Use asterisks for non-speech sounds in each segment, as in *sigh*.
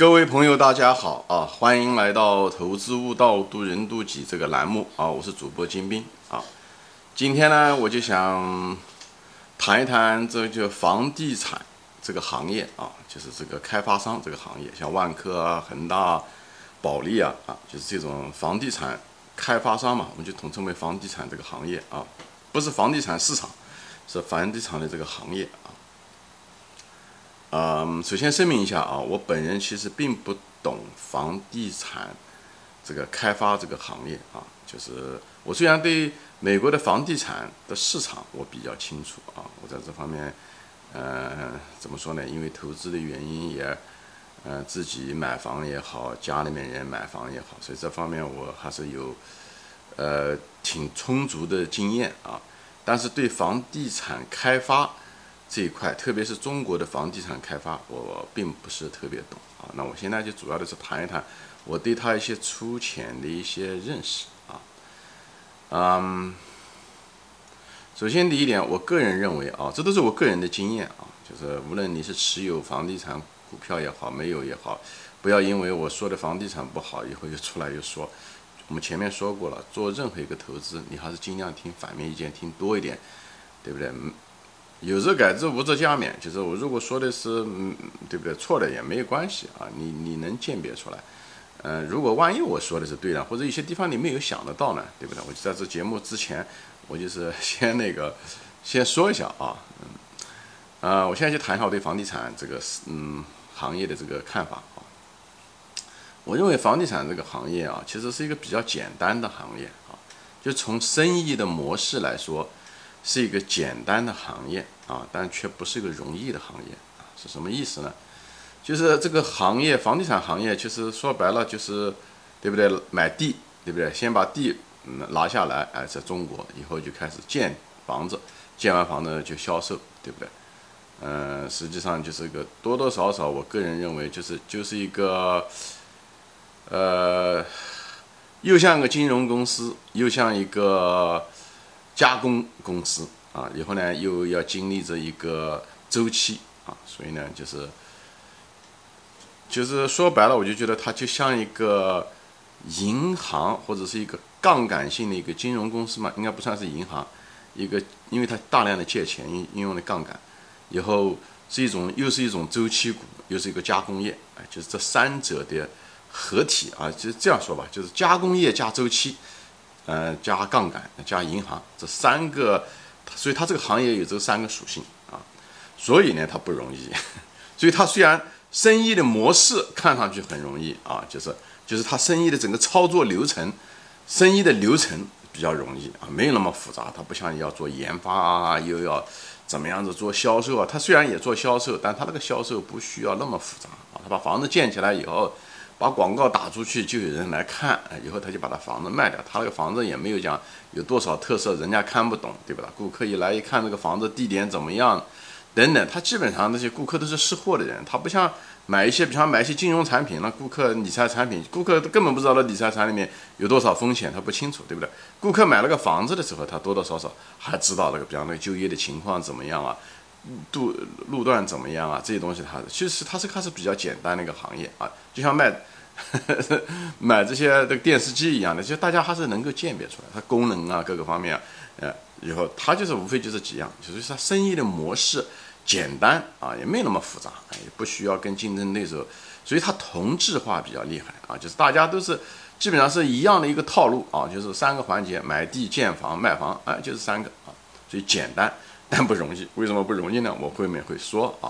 各位朋友，大家好啊！欢迎来到《投资悟道，渡人渡己》这个栏目啊！我是主播金兵啊。今天呢，我就想谈一谈这就房地产这个行业啊，就是这个开发商这个行业，像万科啊、恒大、保利啊啊，就是这种房地产开发商嘛，我们就统称为房地产这个行业啊，不是房地产市场，是房地产的这个行业。嗯，首先声明一下啊，我本人其实并不懂房地产这个开发这个行业啊，就是我虽然对美国的房地产的市场我比较清楚啊，我在这方面，呃，怎么说呢？因为投资的原因也，呃，自己买房也好，家里面人买房也好，所以这方面我还是有，呃，挺充足的经验啊。但是对房地产开发，这一块，特别是中国的房地产开发，我并不是特别懂啊。那我现在就主要的是谈一谈我对它一些粗浅的一些认识啊。嗯，首先第一点，我个人认为啊，这都是我个人的经验啊，就是无论你是持有房地产股票也好，没有也好，不要因为我说的房地产不好，以后又出来又说。我们前面说过了，做任何一个投资，你还是尽量听反面意见听多一点，对不对？嗯有则改之，无则加勉。就是我如果说的是，嗯，对不对？错的也没有关系啊。你你能鉴别出来，嗯，如果万一我说的是对的，或者一些地方你没有想得到呢，对不对？我就在这节目之前，我就是先那个 *laughs* 先说一下啊，嗯，啊，我现在就谈一下我对房地产这个嗯行业的这个看法啊。我认为房地产这个行业啊，其实是一个比较简单的行业啊，就从生意的模式来说。是一个简单的行业啊，但却不是一个容易的行业啊，是什么意思呢？就是这个行业，房地产行业，其实说白了就是，对不对？买地，对不对？先把地嗯拿下来，哎，在中国以后就开始建房子，建完房子就销售，对不对？嗯，实际上就是一个多多少少，我个人认为就是就是一个，呃，又像个金融公司，又像一个。加工公司啊，以后呢又要经历着一个周期啊，所以呢就是，就是说白了，我就觉得它就像一个银行或者是一个杠杆性的一个金融公司嘛，应该不算是银行，一个因为它大量的借钱应应用的杠杆，以后是一种又是一种周期股，又是一个加工业，哎，就是这三者的合体啊，就是这样说吧，就是加工业加周期。呃，加杠杆，加银行，这三个，所以它这个行业有这三个属性啊，所以呢，它不容易。*laughs* 所以它虽然生意的模式看上去很容易啊，就是就是它生意的整个操作流程，生意的流程比较容易啊，没有那么复杂。它不像要做研发啊，又要怎么样子做销售啊。它虽然也做销售，但它那个销售不需要那么复杂啊。它把房子建起来以后。把广告打出去，就有人来看，以后他就把他房子卖掉。他那个房子也没有讲有多少特色，人家看不懂，对吧？顾客一来一看，这个房子地点怎么样，等等，他基本上那些顾客都是识货的人，他不像买一些，比方买一些金融产品，那顾客理财产品，顾客根本不知道那理财产品里面有多少风险，他不清楚，对不对？顾客买了个房子的时候，他多多少少还知道那个，比方那个就业的情况怎么样啊，路路段怎么样啊，这些东西它其实它是它是比较简单的一个行业啊，就像卖。*laughs* 买这些这个电视机一样的，其实大家还是能够鉴别出来，它功能啊各个方面啊，呃，以后它就是无非就是几样，就是它生意的模式简单啊，也没那么复杂，也不需要跟竞争对手，所以它同质化比较厉害啊，就是大家都是基本上是一样的一个套路啊，就是三个环节：买地、建房、卖房，哎，就是三个啊，所以简单。但不容易。为什么不容易呢？我后面会说啊，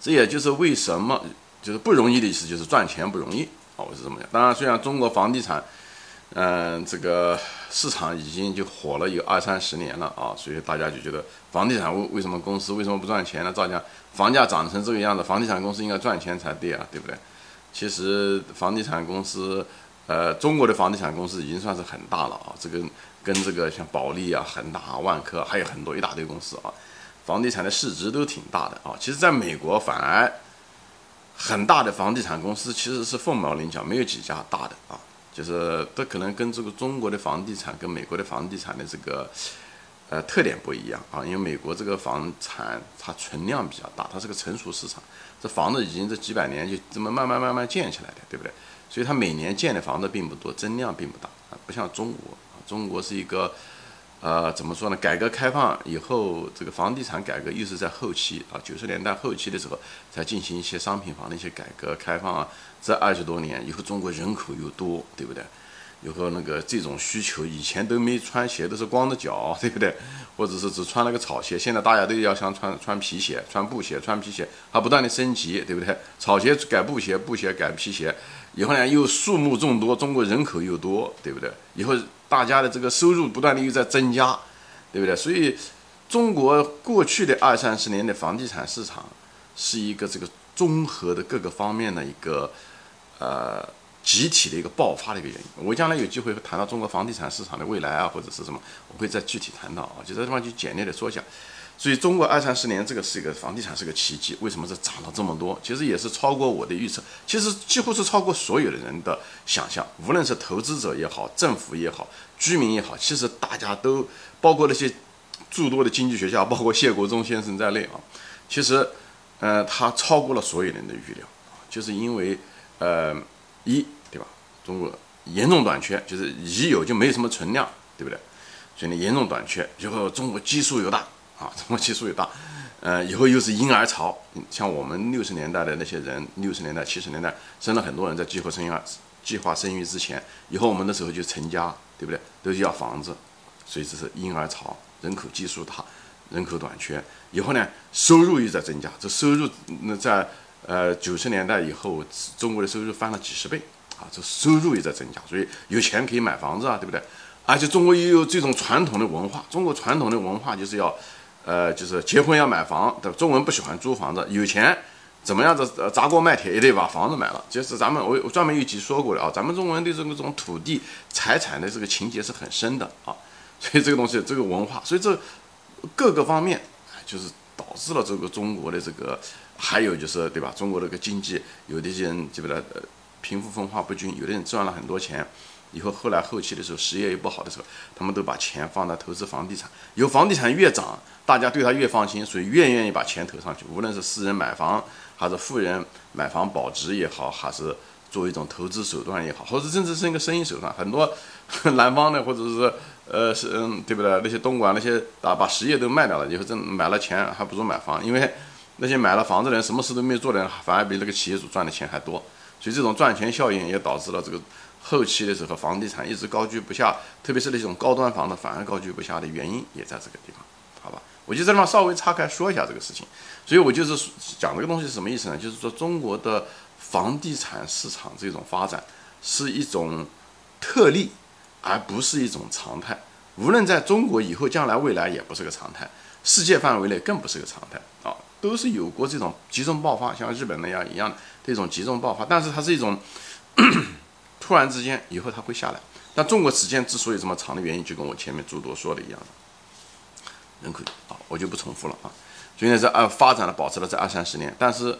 这也就是为什么。就是不容易的意思，就是赚钱不容易啊！我是这么讲。当然，虽然中国房地产，嗯，这个市场已经就火了有二三十年了啊，所以大家就觉得房地产为为什么公司为什么不赚钱呢？照讲房价涨成这个样子，房地产公司应该赚钱才对啊，对不对？其实房地产公司，呃，中国的房地产公司已经算是很大了啊，这个跟这个像保利啊、恒大、万科还有很多一大堆公司啊，房地产的市值都挺大的啊。其实，在美国反而。很大的房地产公司其实是凤毛麟角，没有几家大的啊，就是都可能跟这个中国的房地产跟美国的房地产的这个呃特点不一样啊，因为美国这个房产它存量比较大，它是个成熟市场，这房子已经这几百年就这么慢慢慢慢建起来的，对不对？所以它每年建的房子并不多，增量并不大啊，不像中国啊，中国是一个。呃，怎么说呢？改革开放以后，这个房地产改革又是在后期啊，九十年代后期的时候才进行一些商品房的一些改革开放啊。这二十多年以后，中国人口又多，对不对？以后那个这种需求，以前都没穿鞋，都是光着脚，*laughs* 对不对？或者是只穿了个草鞋，现在大家都要想穿穿皮鞋、穿布鞋、穿皮鞋，还不断的升级，对不对？草鞋改布鞋，布鞋改皮鞋，以后呢又数目众多，中国人口又多，对不对？以后。大家的这个收入不断的又在增加，对不对？所以，中国过去的二三十年的房地产市场是一个这个综合的各个方面的一个呃集体的一个爆发的一个原因。我将来有机会谈到中国房地产市场的未来啊，或者是什么，我会再具体谈到啊。就这地方就简略的说一下。所以，中国二三十年这个是一个房地产是个奇迹，为什么是涨了这么多？其实也是超过我的预测，其实几乎是超过所有的人的想象。无论是投资者也好，政府也好，居民也好，其实大家都包括那些诸多的经济学家，包括谢国忠先生在内啊，其实，呃，他超过了所有人的预料就是因为，呃，一对吧？中国严重短缺，就是已有就没有什么存量，对不对？所以呢，严重短缺，然后中国基数又大。啊，中国基数也大，呃，以后又是婴儿潮，像我们六十年代的那些人，六十年代、七十年代生了很多人在计划生育、计划生育之前，以后我们那时候就成家，对不对？都是要房子，所以这是婴儿潮，人口基数大，人口短缺，以后呢，收入又在增加，这收入那在呃九十年代以后，中国的收入翻了几十倍啊，这收入也在增加，所以有钱可以买房子啊，对不对？而且中国又有这种传统的文化，中国传统的文化就是要。呃，就是结婚要买房，对中国人不喜欢租房子，有钱怎么样子砸锅卖铁也得把房子买了。就是咱们我我专门有一集说过的啊，咱们中国人对这个种土地财产的这个情节是很深的啊，所以这个东西这个文化，所以这各个方面就是导致了这个中国的这个，还有就是对吧？中国这个经济，有的些人记不得呃贫富分化不均，有的人赚了很多钱。以后后来后期的时候，实业又不好的时候，他们都把钱放在投资房地产。有房地产越涨，大家对他越放心，所以越愿意把钱投上去。无论是私人买房，还是富人买房保值也好，还是作为一种投资手段也好，或者甚至是一个生意手段。很多 *laughs* 南方的，或者是呃是嗯对不对？那些东莞那些啊，把实业都卖掉了，以后挣买了钱，还不如买房。因为那些买了房子的人，什么事都没做的人，反而比那个企业主赚的钱还多。所以这种赚钱效应也导致了这个。后期的时候，房地产一直高居不下，特别是那种高端房的反而高居不下的原因也在这个地方，我就这地方稍微岔开说一下这个事情。所以我就是讲这个东西是什么意思呢？就是说中国的房地产市场这种发展是一种特例，而不是一种常态。无论在中国以后、将来、未来也不是个常态，世界范围内更不是个常态啊，都是有过这种集中爆发，像日本那样一样的这种集中爆发，但是它是一种。*clears throat* 突然之间，以后它会下来。但中国时间之所以这么长的原因，就跟我前面诸多说的一样的，人口啊，我就不重复了啊。所以呢，这二发展了，保持了这二三十年。但是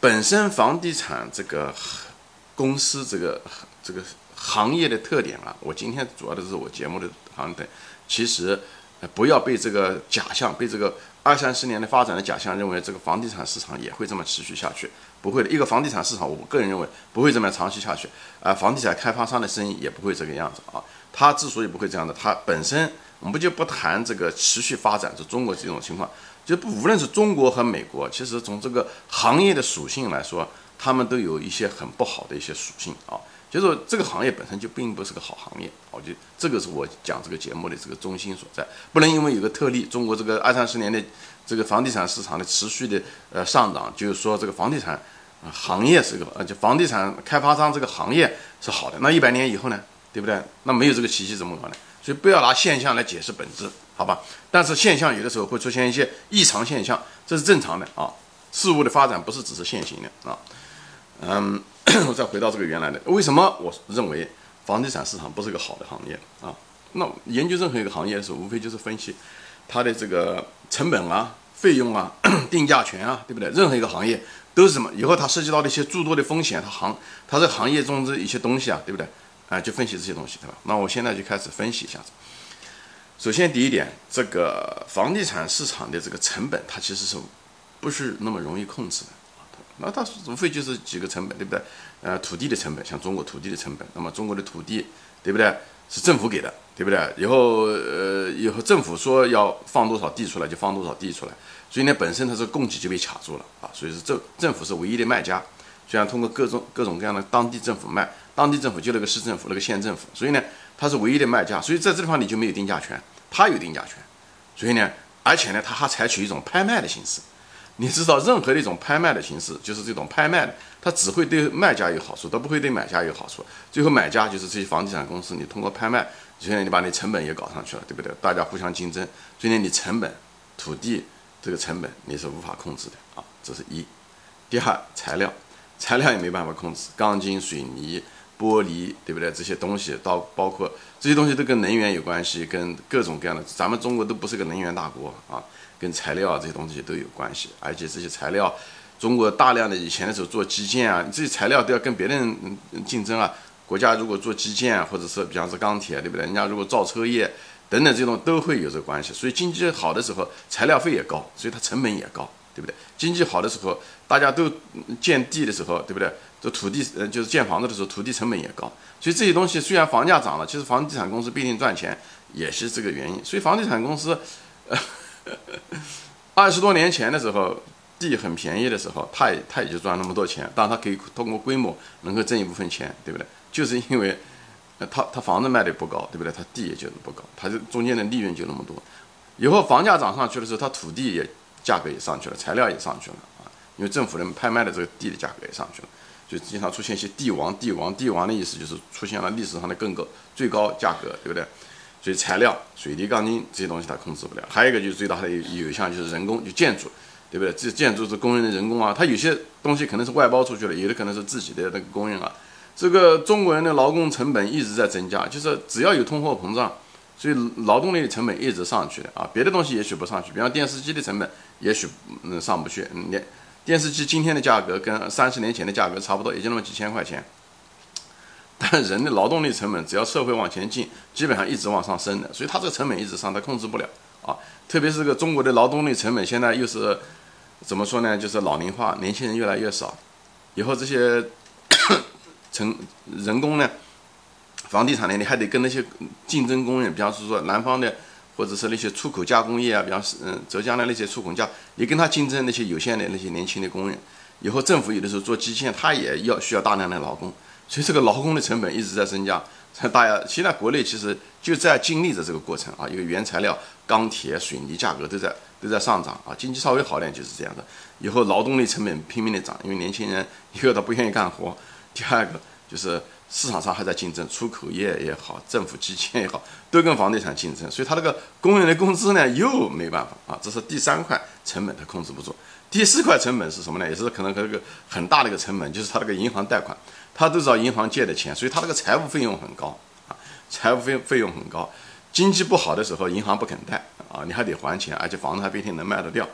本身房地产这个公司这个这个行业的特点啊，我今天主要的是我节目的行业，其实不要被这个假象，被这个二三十年的发展的假象，认为这个房地产市场也会这么持续下去。不会的，一个房地产市场，我个人认为不会这么长期下去。啊，房地产开发商的生意也不会这个样子啊。它之所以不会这样的，它本身我们不就不谈这个持续发展，就中国这种情况，就不无论是中国和美国，其实从这个行业的属性来说，他们都有一些很不好的一些属性啊。就是这个行业本身就并不是个好行业，我觉得这个是我讲这个节目的这个中心所在。不能因为有个特例，中国这个二三十年的这个房地产市场的持续的呃上涨，就是说这个房地产。行业是个，呃，就房地产开发商这个行业是好的。那一百年以后呢，对不对？那没有这个奇迹怎么搞呢？所以不要拿现象来解释本质，好吧？但是现象有的时候会出现一些异常现象，这是正常的啊。事物的发展不是只是线性的啊。嗯，*coughs* 我再回到这个原来的，为什么我认为房地产市场不是个好的行业啊？那研究任何一个行业的时候，无非就是分析它的这个成本啊、费用啊、*clears throat* 定价权啊，对不对？任何一个行业。都是什么？以后它涉及到的一些诸多的风险，它行，它这行业中的一些东西啊，对不对？啊，就分析这些东西，对吧？那我现在就开始分析一下子。首先第一点，这个房地产市场的这个成本，它其实是不是那么容易控制的？那它无非就是几个成本，对不对？呃，土地的成本，像中国土地的成本，那么中国的土地，对不对？是政府给的，对不对？以后呃，以后政府说要放多少地出来，就放多少地出来，所以呢，本身它是供给就被卡住了啊，所以是政政府是唯一的卖家，虽然通过各种各种各样的当地政府卖，当地政府就那个市政府那个县政府，所以呢，它是唯一的卖家，所以在这地方你就没有定价权，他有定价权，所以呢，而且呢，他还采取一种拍卖的形式。你知道，任何的一种拍卖的形式，就是这种拍卖，它只会对卖家有好处，它不会对买家有好处。最后买家就是这些房地产公司，你通过拍卖，现在你把你成本也搞上去了，对不对？大家互相竞争，所以呢，你成本、土地这个成本你是无法控制的啊，这是一。第二，材料，材料也没办法控制，钢筋、水泥、玻璃，对不对？这些东西到包括这些东西都跟能源有关系，跟各种各样的，咱们中国都不是个能源大国啊。跟材料啊这些东西都有关系，而且这些材料，中国大量的以前的时候做基建啊，这些材料都要跟别人竞争啊。国家如果做基建，或者是比方说钢铁，对不对？人家如果造车业等等这种都会有这个关系。所以经济好的时候，材料费也高，所以它成本也高，对不对？经济好的时候，大家都建地的时候，对不对？这土地呃就是建房子的时候，土地成本也高。所以这些东西虽然房价涨了，其实房地产公司不一定赚钱，也是这个原因。所以房地产公司，*laughs* 二十多年前的时候，地很便宜的时候，他也他也就赚那么多钱，但他可以通过规模能够挣一部分钱，对不对？就是因为呃，他他房子卖的不高，对不对？他地也就不高，他这中间的利润就那么多。以后房价涨上去的时候，他土地也价格也上去了，材料也上去了啊，因为政府人拍卖的这个地的价格也上去了，就经常出现一些地王、地王、地王的意思，就是出现了历史上的更高最高价格，对不对？所以材料、水泥、钢筋这些东西它控制不了，还有一个就是最大的有有一项就是人工，就建筑，对不对？这建筑是工人的人工啊，它有些东西可能是外包出去了，有的可能是自己的那个工人啊。这个中国人的劳工成本一直在增加，就是只要有通货膨胀，所以劳动力的成本一直上去的啊。别的东西也许不上去，比方电视机的成本也许嗯上不去，电电视机今天的价格跟三十年前的价格差不多，也就那么几千块钱。但人的劳动力成本，只要社会往前进，基本上一直往上升的，所以它这个成本一直上，它控制不了啊。特别是个中国的劳动力成本，现在又是怎么说呢？就是老龄化，年轻人越来越少，以后这些 *coughs* 成人工呢，房地产呢，你还得跟那些竞争工人，比方说南方的，或者是那些出口加工业啊，比方是嗯浙江的那些出口加，你跟他竞争那些有限的那些年轻的工人，以后政府有的时候做基建，他也要需要大量的劳工。所以这个劳工的成本一直在增加，大家现在国内其实就在经历着这个过程啊，因为原材料钢铁、水泥价格都在都在上涨啊，经济稍微好点就是这样的。以后劳动力成本拼命的涨，因为年轻人一个他不愿意干活，第二个就是市场上还在竞争，出口业也好，政府基建也好，*laughs* 都跟房地产竞争，所以他这个工人的工资呢又没办法啊，这是第三块成本他控制不住。第四块成本是什么呢？也是可能这个很大的一个成本，就是他这个银行贷款。他都找银行借的钱，所以他这个财务费用很高啊，财务费费用很高。经济不好的时候，银行不肯贷啊，你还得还钱，而且房子还不一定能卖得掉。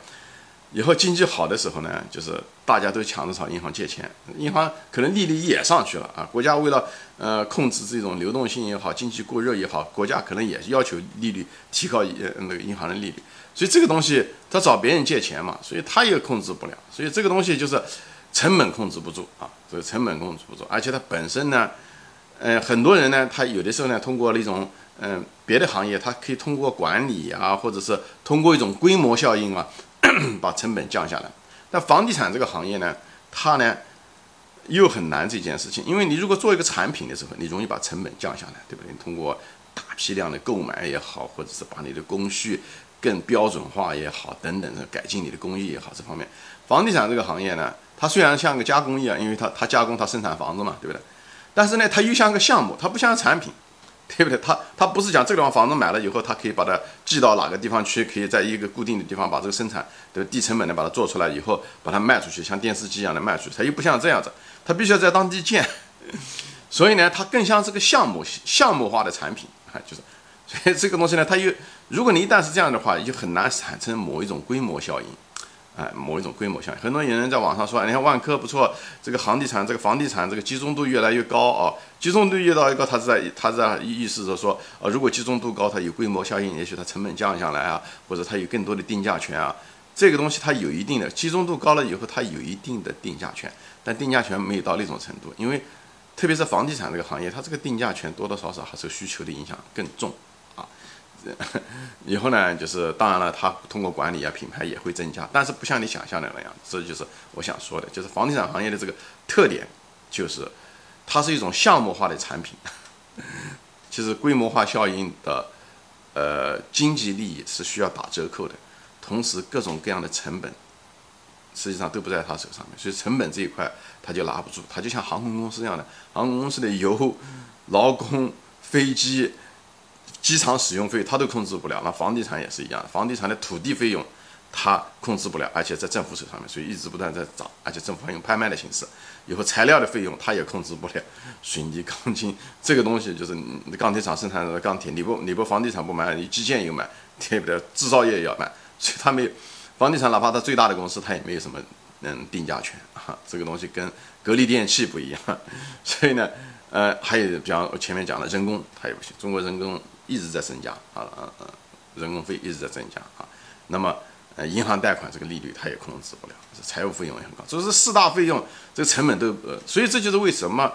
以后经济好的时候呢，就是大家都抢着找银行借钱，银行可能利率也上去了啊。国家为了呃控制这种流动性也好，经济过热也好，国家可能也要求利率提高呃那个银行的利率。所以这个东西他找别人借钱嘛，所以他也控制不了。所以这个东西就是。成本控制不住啊，这个成本控制不住，而且它本身呢，呃，很多人呢，他有的时候呢，通过那种嗯别的行业，他可以通过管理啊，或者是通过一种规模效应啊，*clears throat* 把成本降下来。但房地产这个行业呢，它呢又很难这件事情，因为你如果做一个产品的时候，你容易把成本降下来，对不对？你通过大批量的购买也好，或者是把你的工序更标准化也好，等等的改进你的工艺也好，这方面，房地产这个行业呢。它虽然像个加工业，因为它它加工它生产房子嘛，对不对？但是呢，它又像个项目，它不像产品，对不对？它它不是讲这个地方房子买了以后，它可以把它寄到哪个地方去，可以在一个固定的地方把这个生产的低成本的把它做出来以后，把它卖出去，像电视机一样的卖出去。它又不像这样子，它必须要在当地建，*laughs* 所以呢，它更像这个项目项目化的产品啊，就是，所以这个东西呢，它又如果你一旦是这样的话，就很难产生某一种规模效应。哎，某一种规模效应。很多有人在网上说，你看万科不错，这个房地产，这个房地产这个集中度越来越高啊，集中度越到越高，它是在它是在意思着说，呃，如果集中度高，它有规模效应，也许它成本降下来啊，或者它有更多的定价权啊，这个东西它有一定的集中度高了以后，它有一定的定价权，但定价权没有到那种程度，因为特别是房地产这个行业，它这个定价权多多少少还是需求的影响更重。*laughs* 以后呢，就是当然了，它通过管理啊，品牌也会增加，但是不像你想象的那样。这就是我想说的，就是房地产行业的这个特点，就是它是一种项目化的产品，*laughs* 其实规模化效应的呃经济利益是需要打折扣的，同时各种各样的成本实际上都不在他手上面，所以成本这一块他就拿不住，他就像航空公司一样的，航空公司的油、劳工、飞机。机场使用费它都控制不了，那房地产也是一样，房地产的土地费用它控制不了，而且在政府手上面，所以一直不断在涨，而且政府还用拍卖的形式。以后材料的费用它也控制不了，水泥、钢筋这个东西就是钢铁厂生产的钢铁，你不你不房地产不买，你基建又买，对不对？制造业也要买，所以它没有房地产，哪怕它最大的公司，它也没有什么嗯定价权啊，这个东西跟格力电器不一样，*laughs* 所以呢，呃，还有比方我前面讲的人工，它也不行，中国人工。一直在增加啊啊啊！人工费一直在增加啊。那么，呃，银行贷款这个利率它也控制不了，财务费用也很高。这是四大费用，这个成本都呃，所以这就是为什么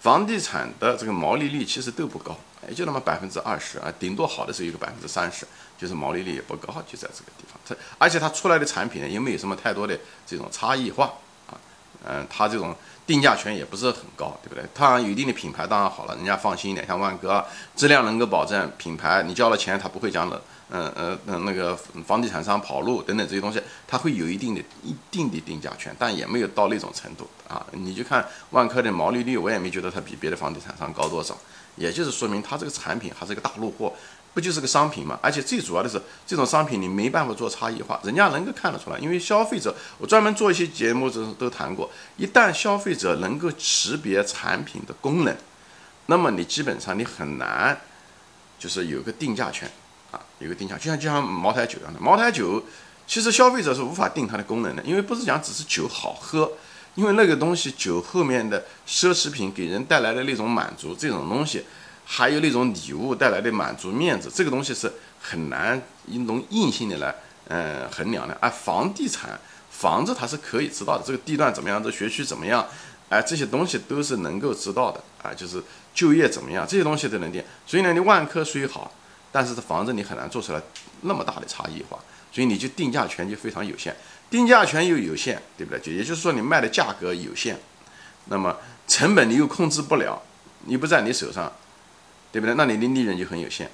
房地产的这个毛利率其实都不高，也就那么百分之二十啊，顶多好的时候有个百分之三十，就是毛利率也不高，就在这个地方。它而且它出来的产品呢，也没有什么太多的这种差异化啊，嗯，它这种。定价权也不是很高，对不对？它有一定的品牌，当然好了，人家放心一点。像万科，质量能够保证，品牌你交了钱，他不会讲的，嗯嗯嗯，那个房地产商跑路等等这些东西，它会有一定的一定的定价权，但也没有到那种程度啊。你就看万科的毛利率，我也没觉得它比别的房地产商高多少，也就是说明它这个产品还是个大陆货。不就是个商品嘛？而且最主要的是，这种商品你没办法做差异化，人家能够看得出来。因为消费者，我专门做一些节目都都谈过，一旦消费者能够识别产品的功能，那么你基本上你很难，就是有个定价权啊，有个定价，就像就像茅台酒一样的，茅台酒其实消费者是无法定它的功能的，因为不是讲只是酒好喝，因为那个东西酒后面的奢侈品给人带来的那种满足，这种东西。还有那种礼物带来的满足面子，这个东西是很难用硬性的来，嗯，衡量的。而房地产房子它是可以知道的，这个地段怎么样，这学区怎么样，哎，这些东西都是能够知道的啊。就是就业怎么样，这些东西都能定。所以呢，你万科虽好，但是这房子你很难做出来那么大的差异化，所以你就定价权就非常有限，定价权又有限，对不对？就也就是说你卖的价格有限，那么成本你又控制不了，你不在你手上。对不对？那你的利润就很有限。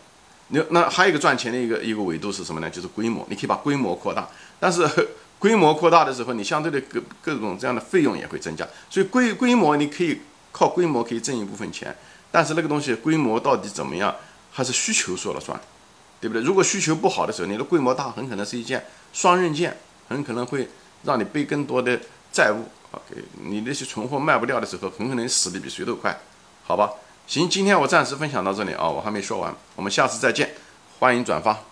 那那还有一个赚钱的一个一个维度是什么呢？就是规模，你可以把规模扩大。但是规模扩大的时候，你相对的各各种这样的费用也会增加。所以规规模你可以靠规模可以挣一部分钱，但是那个东西规模到底怎么样，还是需求说了算，对不对？如果需求不好的时候，你的规模大很可能是一件双刃剑，很可能会让你背更多的债务。OK，你那些存货卖不掉的时候，很可能死的比谁都快，好吧？行，今天我暂时分享到这里啊，我还没说完，我们下次再见，欢迎转发。